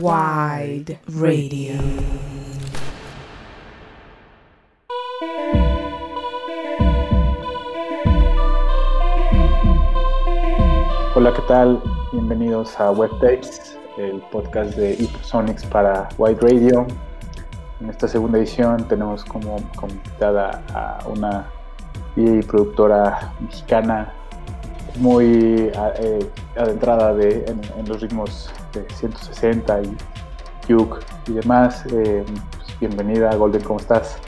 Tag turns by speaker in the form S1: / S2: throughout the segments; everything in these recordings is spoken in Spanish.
S1: Wide Radio.
S2: Hola, ¿qué tal? Bienvenidos a Web Tapes, el podcast de Hypersonics para Wide Radio. En esta segunda edición tenemos como, como invitada a una productora mexicana muy eh, adentrada de, en, los ritmos de 160 y juke y demás. Eh, pues, bienvenida, Golden, ¿cómo estás?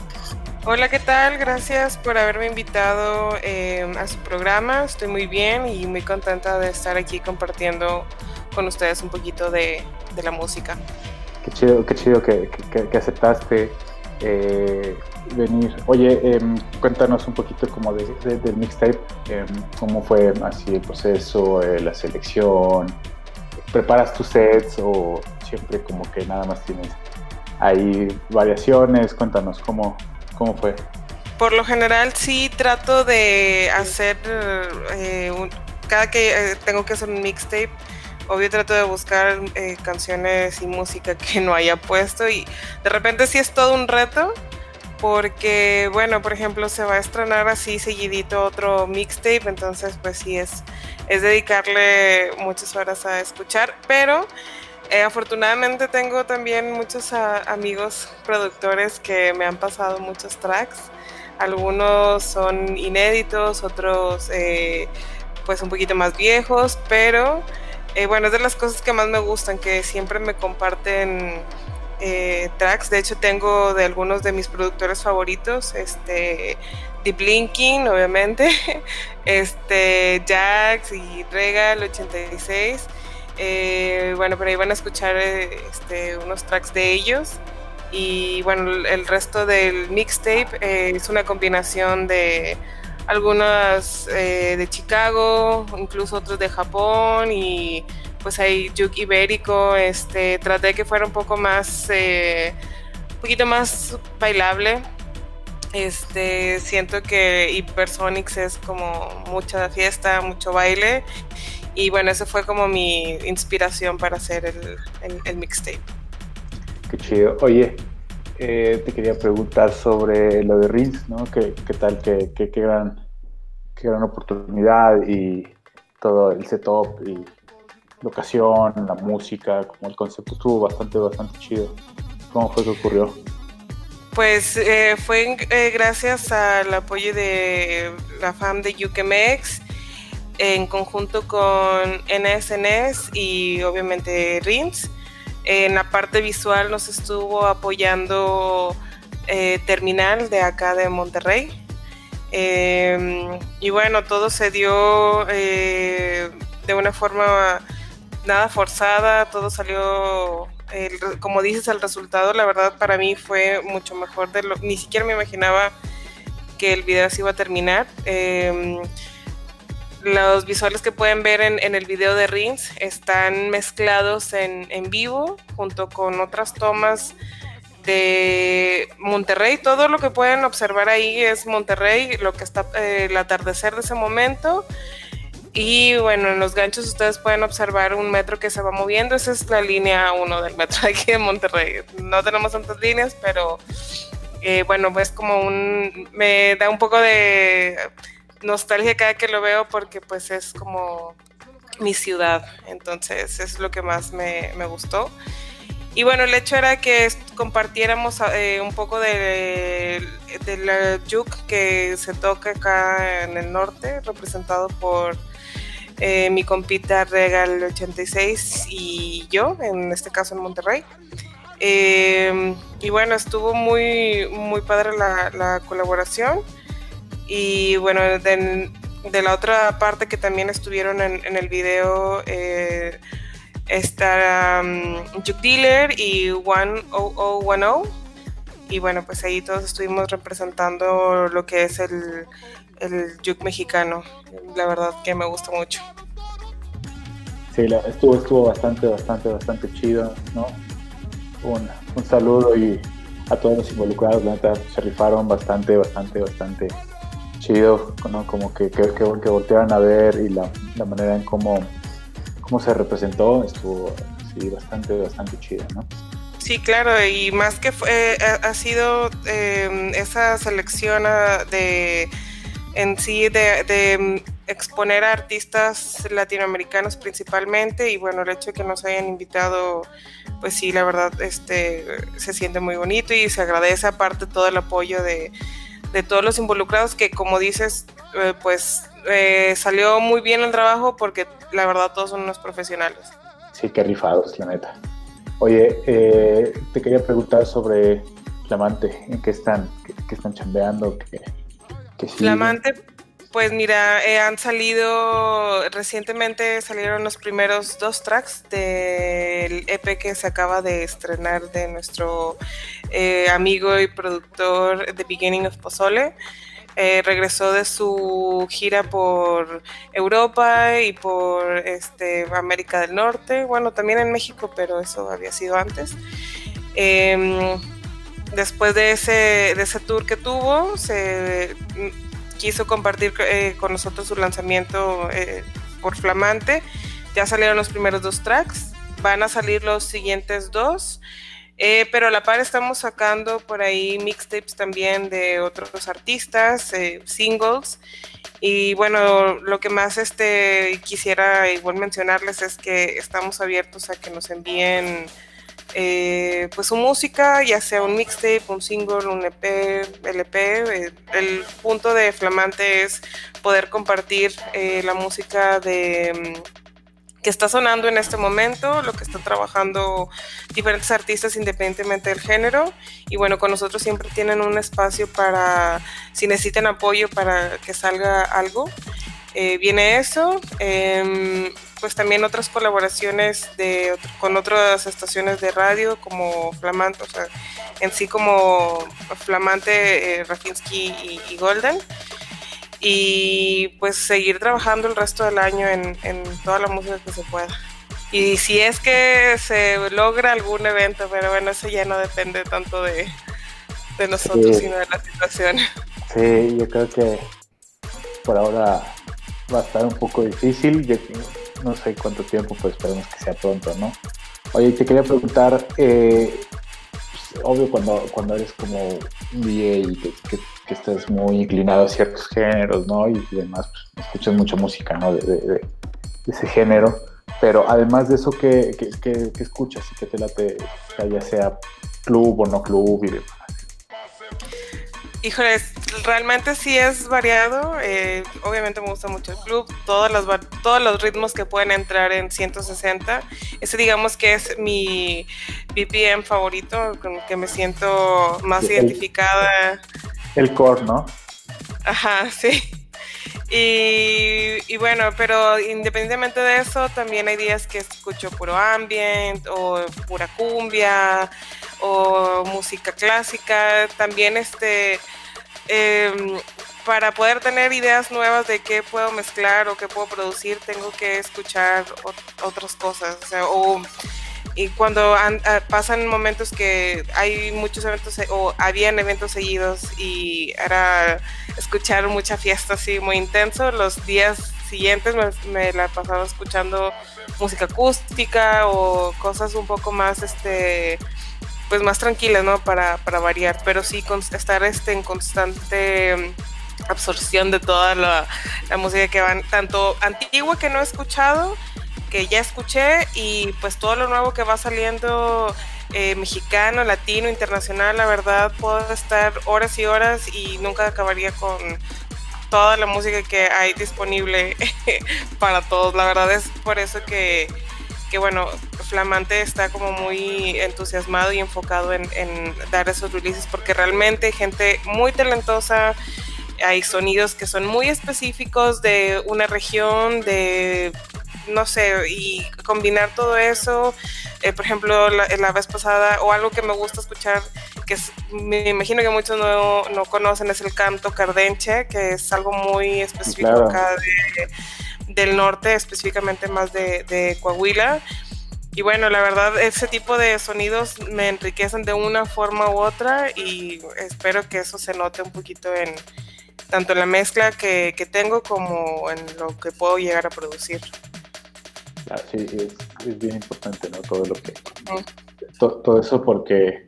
S3: Hola, ¿qué tal? Gracias por haberme invitado eh, a su programa. Estoy muy bien y muy contenta de estar aquí compartiendo con ustedes un poquito de, de la música.
S2: Qué chido, qué chido que, que, aceptaste venir. Oye, em, cuéntanos un poquito como de, del mixtape, em, cómo fue así el proceso, eh, la selección, ¿preparas tus sets o siempre como que nada más tienes ahí variaciones? Cuéntanos cómo, cómo fue.
S3: Por lo general sí trato de hacer, eh, cada que eh, tengo que hacer un mixtape, obvio trato de buscar canciones y música que no haya puesto y de repente sí es todo un reto porque bueno, por ejemplo, se va a estrenar así seguidito otro mixtape, entonces pues sí es, es dedicarle muchas horas a escuchar, pero eh, afortunadamente tengo también muchos amigos productores que me han pasado muchos tracks, algunos son inéditos, otros eh, pues un poquito más viejos, pero eh, bueno, es de las cosas que más me gustan, que siempre me comparten eh, tracks. De hecho, tengo de algunos de mis productores favoritos, este, The Blinking, obviamente, este, Jax y Regal 86. Eh, bueno, por ahí van a escuchar este, unos tracks de ellos. Y bueno, el resto del mixtape eh, es una combinación de algunas de Chicago, incluso otros de Japón y pues hay Juke ibérico, este, traté de que fuera un poco más, eh, un poquito más bailable. Este, siento que Hypersonics es como mucha fiesta, mucho baile. Y bueno, esa fue como mi inspiración para hacer el, mixtape.
S2: Qué chido. Oye, eh, te quería preguntar sobre lo de Rins, ¿no? ¿Qué, tal? Qué, qué, qué, gran, qué gran oportunidad y todo el setup y locación, la música, como el concepto estuvo bastante, bastante chido. ¿Cómo fue que ocurrió?
S3: Pues eh, fue eh, gracias al apoyo de la FAM de UKMX en conjunto con NSNS y obviamente RIMS. En la parte visual nos estuvo apoyando eh, Terminal de acá de Monterrey. Em, y bueno, todo se dio de una forma nada forzada, todo salió, como dices, el resultado, la verdad para mí fue mucho mejor de lo, ni siquiera me imaginaba que el video así iba a terminar. Em, los visuales que pueden ver en, el video de Rins están mezclados en, vivo junto con otras tomas de Monterrey. Todo lo que pueden observar ahí es Monterrey, lo que está eh, el atardecer de ese momento y bueno, en los ganchos ustedes pueden observar un metro que se va moviendo. Esa es la línea 1 del metro aquí de Monterrey. No tenemos tantas líneas, pero eh, bueno, pues como un... Me da un poco de nostalgia cada que lo veo porque pues es como mi ciudad. Entonces es lo que más me, me gustó. Y bueno, el hecho era que compartiéramos eh, un poco de, de la juke que se toca acá en el norte, representado por eh, mi compita Regal 86 y yo, en este caso en Monterrey. Eh, y bueno, estuvo muy, muy padre la, colaboración. Y bueno, de, la otra parte que también estuvieron en, el video eh, está um, Juke Dealer y 10010. Y bueno, pues ahí todos estuvimos representando lo que es el, el juke mexicano. La verdad que me gusta mucho.
S2: Sí, estuvo, estuvo bastante, bastante, bastante chido, ¿no? Un, un saludo y a todos los involucrados, la neta, se rifaron bastante, bastante, bastante chido. Como que, que, que, voltearon a ver y la, la manera en cómo, cómo se representó estuvo, y bastante, bastante chida, ¿no?
S3: Sí, claro, y más que fue, ha sido em, esa selección ah, de en sí de, em, exponer a artistas latinoamericanos principalmente y bueno el hecho de que nos hayan invitado pues sí la verdad este se siente muy bonito y se agradece aparte todo el apoyo de, de todos los involucrados que como dices eh, pues eh, salió muy bien el trabajo porque la verdad todos son unos profesionales.
S2: Sí, qué rifados, la neta. Oye, eh, te quería preguntar sobre Flamante, ¿en qué están? ¿Qué, están chambeando? ¿Qué,
S3: Flamante, pues mira, eh, han salido, recientemente salieron los primeros dos tracks del EP que se acaba de estrenar de nuestro amigo y productor The Beginning of Pozole. Eh, regresó de su gira por Europa y por este, América del Norte, bueno, también en México, pero eso había sido antes. Em, después de ese, tour que tuvo, se quiso compartir eh, con nosotros su lanzamiento eh, por Flamante. Ya salieron los primeros dos tracks, van a salir los siguientes dos. Eh, pero a la par estamos sacando por ahí mixtapes también de otros artistas, eh, singles. Y bueno, lo que más este, quisiera igual mencionarles es que estamos abiertos a que nos envíen eh, pues su música, ya sea un mixtape, un single, un EP, LP. el punto de Flamante es poder compartir la música de que está sonando en este momento, lo que están trabajando diferentes artistas independientemente del género. Y bueno, con nosotros siempre tienen un espacio para, si necesitan apoyo para que salga algo. Eh, viene eso, em, pues también otras colaboraciones de, con otras estaciones de radio como Flamante, o sea, en sí como Flamante, eh, Rafinsky y Golden y pues seguir trabajando el resto del año en, toda la música que se pueda. Y si es que se logra algún evento, pero bueno, eso ya no depende tanto de, nosotros, sino de la situación.
S2: Sí, yo creo que por ahora va a estar un poco difícil. Yo no sé cuánto tiempo, pues esperemos que sea pronto, ¿no? Oye, te quería preguntar, eh, obvio cuando, cuando eres como un y que que estás muy inclinado a ciertos géneros, ¿no? Y, demás, pues, escuchas mucha música, ¿no? De, ese género. Pero además de eso, ¿qué, qué, escuchas y qué te late, ya sea club o no club y demás?
S3: Híjoles, realmente sí es variado. Eh, obviamente me gusta mucho el club, todas las, todos los ritmos que pueden entrar en 160. Ese digamos que es mi BPM favorito, con el que me siento más identificada.
S2: El core, ¿no?
S3: Ajá, sí. Y, bueno, pero independientemente de eso, también hay días que escucho puro ambient o pura cumbia o música clásica. También este, em, para poder tener ideas nuevas de qué puedo mezclar o qué puedo producir, tengo que escuchar otras cosas. O, sea, o y cuando pasan momentos que hay muchos eventos o habían eventos seguidos y era escuchar mucha fiesta así muy intenso, los días siguientes me, la pasaba escuchando música acústica o cosas un poco más este pues más tranquilas, ¿no? Para, para variar, pero sí estar este, en constante absorción de toda la, la música que van, tanto antigua que no he escuchado, que ya escuché y pues todo lo nuevo que va saliendo eh, mexicano, latino, internacional, la verdad puedo estar horas y horas y nunca acabaría con toda la música que hay disponible para todos. La verdad es por eso que, que bueno, Flamante está como muy entusiasmado y enfocado en, en dar esos releases porque realmente hay gente muy talentosa hay sonidos que son muy específicos de una región, de no sé, y combinar todo eso, eh, por ejemplo, la, vez pasada, o algo que me gusta escuchar, que me imagino que muchos no, no, conocen, es el canto cardenche, que es algo muy específico acá del norte, específicamente más de, de Coahuila. Y bueno, la verdad, ese tipo de sonidos me enriquecen de una forma u otra y espero que eso se note un poquito en tanto en la mezcla que, que tengo como en lo que puedo llegar a producir.
S2: sí, es, bien importante, ¿no? Todo lo que... todo eso porque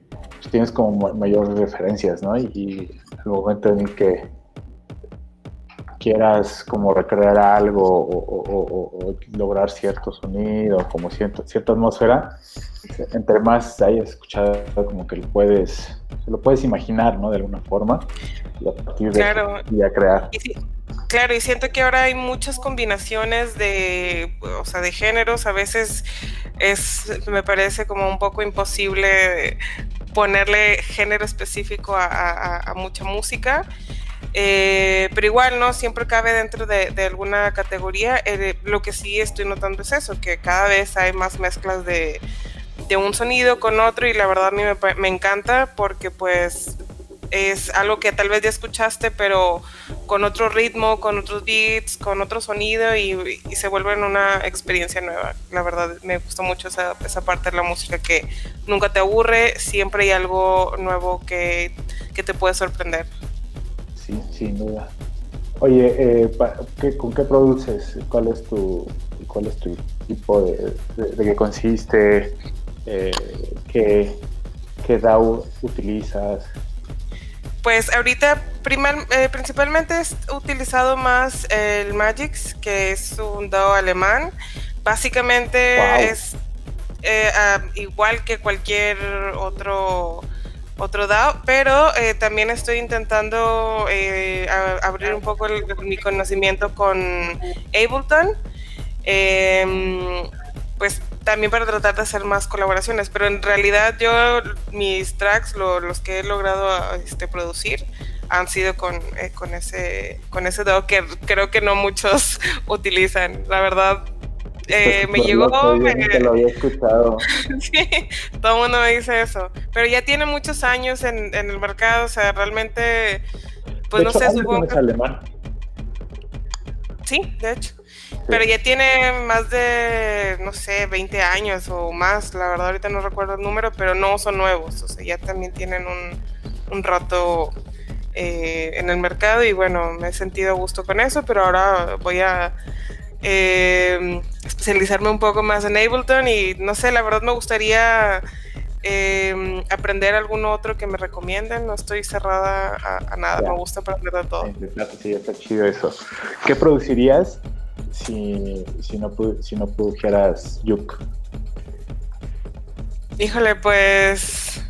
S2: tienes como mayores referencias, ¿no? Y, y el momento en el que quieras como recrear algo o, lograr cierto sonido, como cierta, cierta atmósfera, entre más hayas escuchado, como que lo puedes, lo puedes imaginar, ¿no? De alguna forma, y a partir de claro. y a crear.
S3: claro, y siento que ahora hay muchas combinaciones de, o sea, de géneros, a veces es, me parece como un poco imposible ponerle género específico a mucha música. Eh, pero igual, ¿no? Siempre cabe dentro de, alguna categoría. Eh, lo que sí estoy notando es eso, que cada vez hay más mezclas de, un sonido con otro y la verdad a mí me, encanta porque pues es algo que tal vez ya escuchaste, pero con otro ritmo, con otros beats, con otro sonido y, se vuelve una experiencia nueva. La verdad me gusta mucho esa, parte de la música que nunca te aburre, siempre hay algo nuevo que te puede sorprender
S2: sí, sin duda. Oye, eh, ¿con qué produces? ¿Cuál es tu, cuál es tu tipo de, de, qué consiste? Eh, ¿qué, ¿Qué DAW utilizas?
S3: Pues ahorita eh, principalmente he utilizado más el Magix, que es un DAW alemán. Básicamente es ah, igual que cualquier otro otro DAO, pero eh, también estoy intentando eh, abrir un poco mi conocimiento con Ableton, em, pues también para tratar de hacer más colaboraciones, pero en realidad yo mis tracks, los que he logrado este, producir, han sido con, eh, con ese con ese DAO que creo que no muchos utilizan. La verdad, eh, me llegó.
S2: lo había escuchado.
S3: sí, todo el mundo me dice eso. Pero ya tiene muchos años en, en el mercado, o sea, realmente. Pues no sé, supongo.
S2: Es alemán.
S3: Sí, de hecho. Pero ya tiene más de, no sé, 20 años o más, la verdad ahorita no recuerdo el número, pero no son nuevos, o sea, ya también tienen un, un rato eh, en el mercado y bueno, me he sentido a gusto con eso, pero ahora voy a eh, especializarme un poco más en Ableton y no sé, la verdad me gustaría eh, aprender algún otro que me recomienden, no estoy cerrada a, nada, me gusta aprender de todo.
S2: Sí, está chido eso. ¿Qué producirías si, si, no, si no produjeras Yuk?
S3: Híjole, pues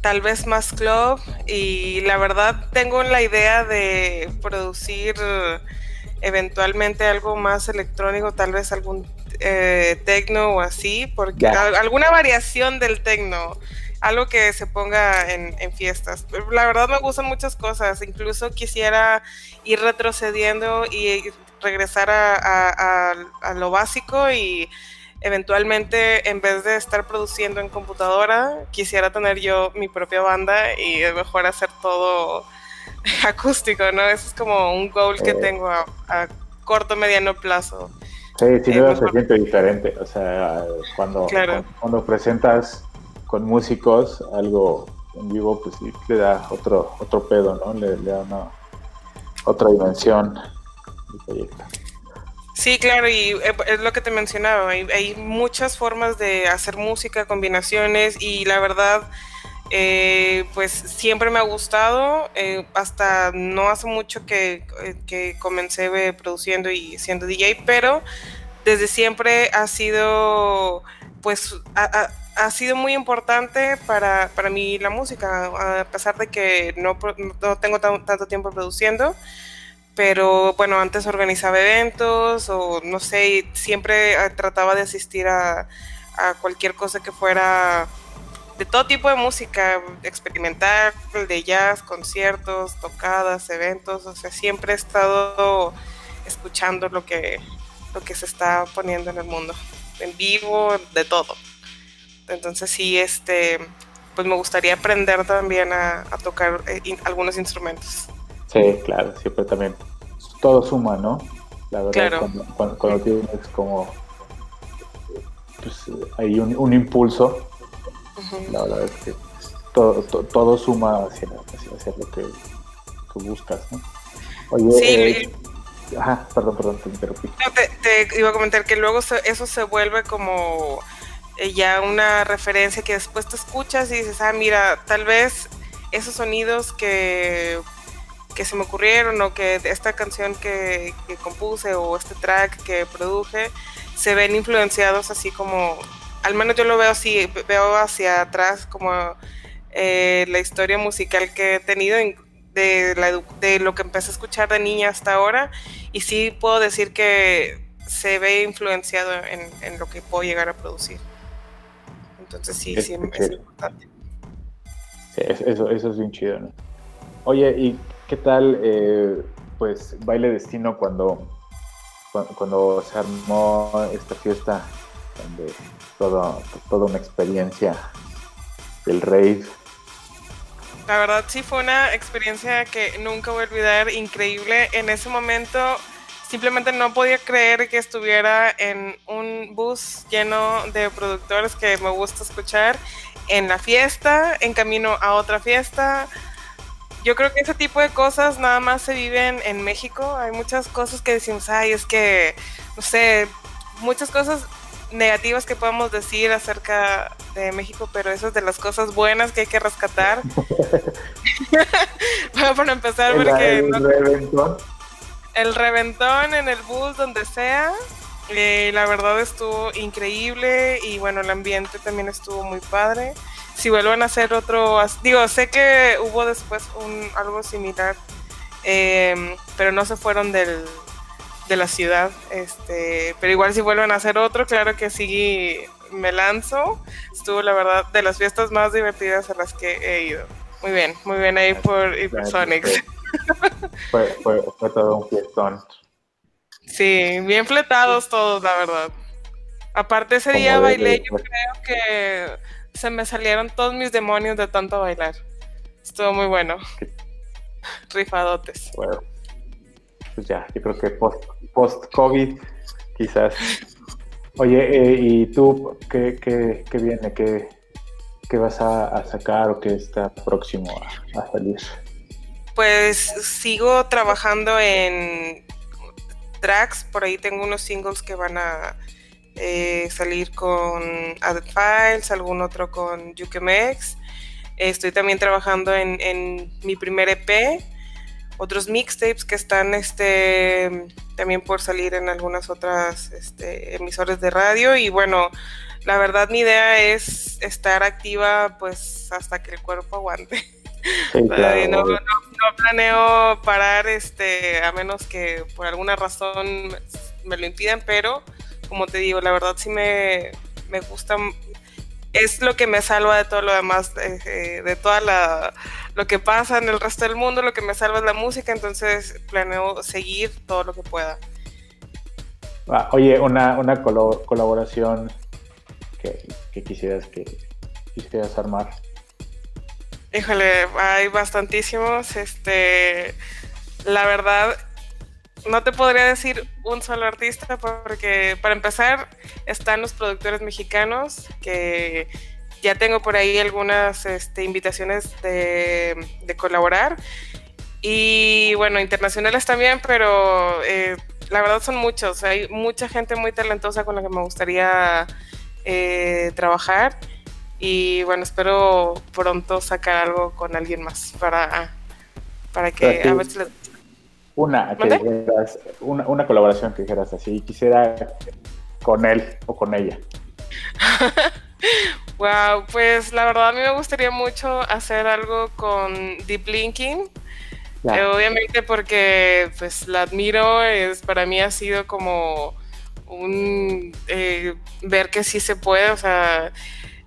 S3: tal vez más club y la verdad tengo la idea de producir eventualmente algo más electrónico, tal vez algún eh, tecno o así, porque alguna variación del tecno, algo que se ponga en, fiestas. La verdad me gustan muchas cosas, incluso quisiera ir retrocediendo y regresar a, lo básico y eventualmente en vez de estar produciendo en computadora, quisiera tener yo mi propia banda y mejor hacer todo acústico, ¿no? Eso es como un goal que tengo a, corto, mediano plazo.
S2: Sí, sin duda se siente diferente. O sea, cuando, cuando, presentas con músicos algo en vivo, pues sí, le da otro, otro pedo, ¿no? Le, da una, otra dimensión al proyecto.
S3: Sí, claro, y eh, es lo que te mencionaba, hay, hay, muchas formas de hacer música, combinaciones, y la verdad, eh, pues siempre me ha gustado, eh, hasta no hace mucho que, eh, que, comencé produciendo y siendo DJ, pero desde siempre ha sido, pues, ha, sido muy importante para, para, mí la música, a pesar de que no, no tengo tanto tiempo produciendo, pero bueno, antes organizaba eventos o no sé, siempre trataba de asistir a, a cualquier cosa que fuera de todo tipo de música, experimental, de jazz, conciertos, tocadas, eventos, o sea, siempre he estado escuchando lo que, lo que se está poniendo en el mundo, en vivo, de todo. Entonces sí, este, pues me gustaría aprender también a, tocar eh, algunos instrumentos.
S2: Sí, claro, siempre también. Todo suma, ¿no? La verdad, cuando, tienes como, pues hay un impulso la verdad es que todo, todo, suma hacia, hacia, lo que, buscas, ¿no?
S3: sí, eh,
S2: Ajá, perdón, perdón, te interrumpí.
S3: te, iba a comentar que luego eso se vuelve como eh, ya una referencia que después te escuchas y dices, ah, mira, tal vez esos sonidos que, que se me ocurrieron o que esta canción que, que compuse o este track que produje se ven influenciados así como, al menos yo lo veo así, veo hacia atrás como eh, la historia musical que he tenido de, la, de lo que empecé a escuchar de niña hasta ahora y sí puedo decir que se ve influenciado en, en lo que puedo llegar a producir. Entonces sí, sí, es, importante.
S2: eso, eso es bien chido, ¿no? Oye, ¿y qué tal, eh, pues, Baile Destino cuando, cuando, se armó esta fiesta, donde todo, toda una experiencia del rave?
S3: La verdad sí fue una experiencia que nunca voy a olvidar, increíble. En ese momento simplemente no podía creer que estuviera en un bus lleno de productores que me gusta escuchar en la fiesta, en camino a otra fiesta. Yo creo que ese tipo de cosas nada más se viven en México. Hay muchas cosas que decimos, ay, es que, no sé, muchas cosas negativas que podemos decir acerca de México, pero esas de las cosas buenas que hay que rescatar. bueno, para empezar, porque el reventón en el bus, donde sea. Eh, la verdad estuvo increíble y bueno, el ambiente también estuvo muy padre. Si vuelven a hacer otro, digo, sé que hubo después un, algo similar, em, pero no se fueron del, de la ciudad. Este, pero igual si vuelven a hacer otro, claro que sí me lanzo. Estuvo la verdad de las fiestas más divertidas a las que he ido. Muy bien, muy bien ahí por
S2: fue, fue, todo un fiestón.
S3: Sí, bien fletados todos, la verdad. Aparte ese día bailé, yo creo que se me salieron todos mis demonios de tanto bailar. Estuvo muy bueno. Rifadotes.
S2: Bueno, pues ya, yo creo que post-COVID, quizás. Oye, eh, ¿y tú qué, qué, qué viene? ¿Qué, qué vas a, sacar o qué está próximo a salir?
S3: pues sigo trabajando en tracks, por ahí tengo unos singles que van a eh, salir con Added Files, algún otro con Yukemex. Estoy también trabajando en, mi primer EP, otros mixtapes que están este, también por salir en algunas otras este, emisores de radio y bueno, la verdad mi idea es estar activa pues hasta que el cuerpo aguante. no, planeo parar, este, a menos que por alguna razón me lo impidan, pero como te digo, la verdad sí me, me gusta, es lo que me salva de todo lo demás, de, de toda la, lo que pasa en el resto del mundo, lo que me salva es la música, entonces planeo seguir todo lo que pueda.
S2: Ah, oye, una, una colaboración que, que quisieras que quisieras armar.
S3: Híjole, hay bastantísimos. Este, la verdad, no te podría decir un solo artista porque para empezar están los productores mexicanos que ya tengo por ahí algunas este, invitaciones de, colaborar y bueno, internacionales también, pero eh, la verdad son muchos. Hay mucha gente muy talentosa con la que me gustaría eh, trabajar. Y bueno, espero pronto sacar algo con alguien más para, para que a ver si
S2: Una, una, una colaboración que dijeras así, quisiera con él o con ella.
S3: wow, pues la verdad a mí me gustaría mucho hacer algo con Deep Linking. Eh, obviamente porque pues la admiro, es, para mí ha sido como un eh, ver que sí se puede, o sea,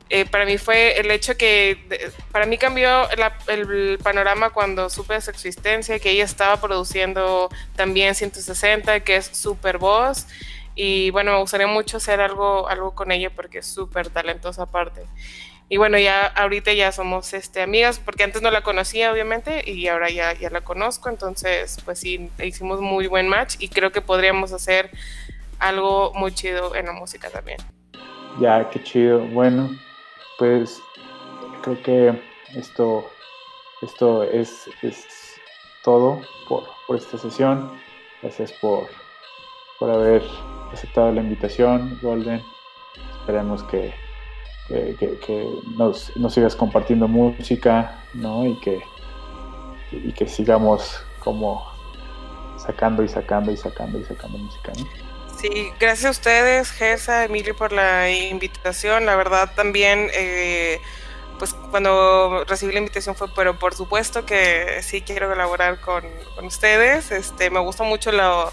S3: eh, para mí fue el hecho que, para mí cambió el panorama cuando supe de su existencia, que ella estaba produciendo también 160, que es super voz. Y bueno, me gustaría mucho hacer algo, algo con ella porque es súper talentosa aparte. Y bueno, ya ahorita ya somos este, amigas, porque antes no la conocía, obviamente, y ahora ya, ya la conozco. Entonces, pues sí, hicimos muy buen match y creo que podríamos hacer algo muy chido en la música también.
S2: Ya, qué chido. Bueno, pues creo que esto, esto es, es todo por, esta sesión. Gracias por, por haber aceptado la invitación, Golden. Esperemos que, que, nos, nos, sigas compartiendo música, ¿no? Y que, y que sigamos como sacando y sacando y sacando y sacando música.
S3: Sí, gracias a ustedes, Gersa, Emilio, por la invitación. La verdad también, eh, pues cuando recibí la invitación fue, pero por supuesto que sí quiero colaborar con, ustedes. Este, me gusta mucho lo,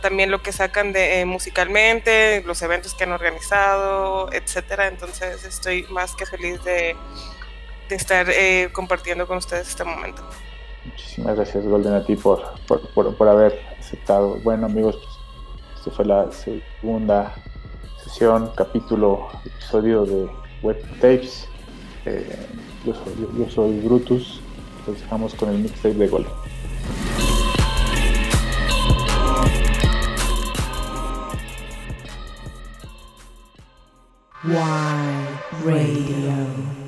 S3: también lo que sacan de eh, musicalmente, los eventos que han organizado, etcétera. Entonces estoy más que feliz de, estar eh, compartiendo con ustedes este momento.
S2: Muchísimas gracias, Golden, a ti por, por, por haber aceptado. Bueno, amigos, pues esta fue la segunda sesión, capítulo, episodio de Web Tapes. Eh, yo, soy, yo, soy Brutus. Los dejamos con el mixtape de Gol.
S1: Radio.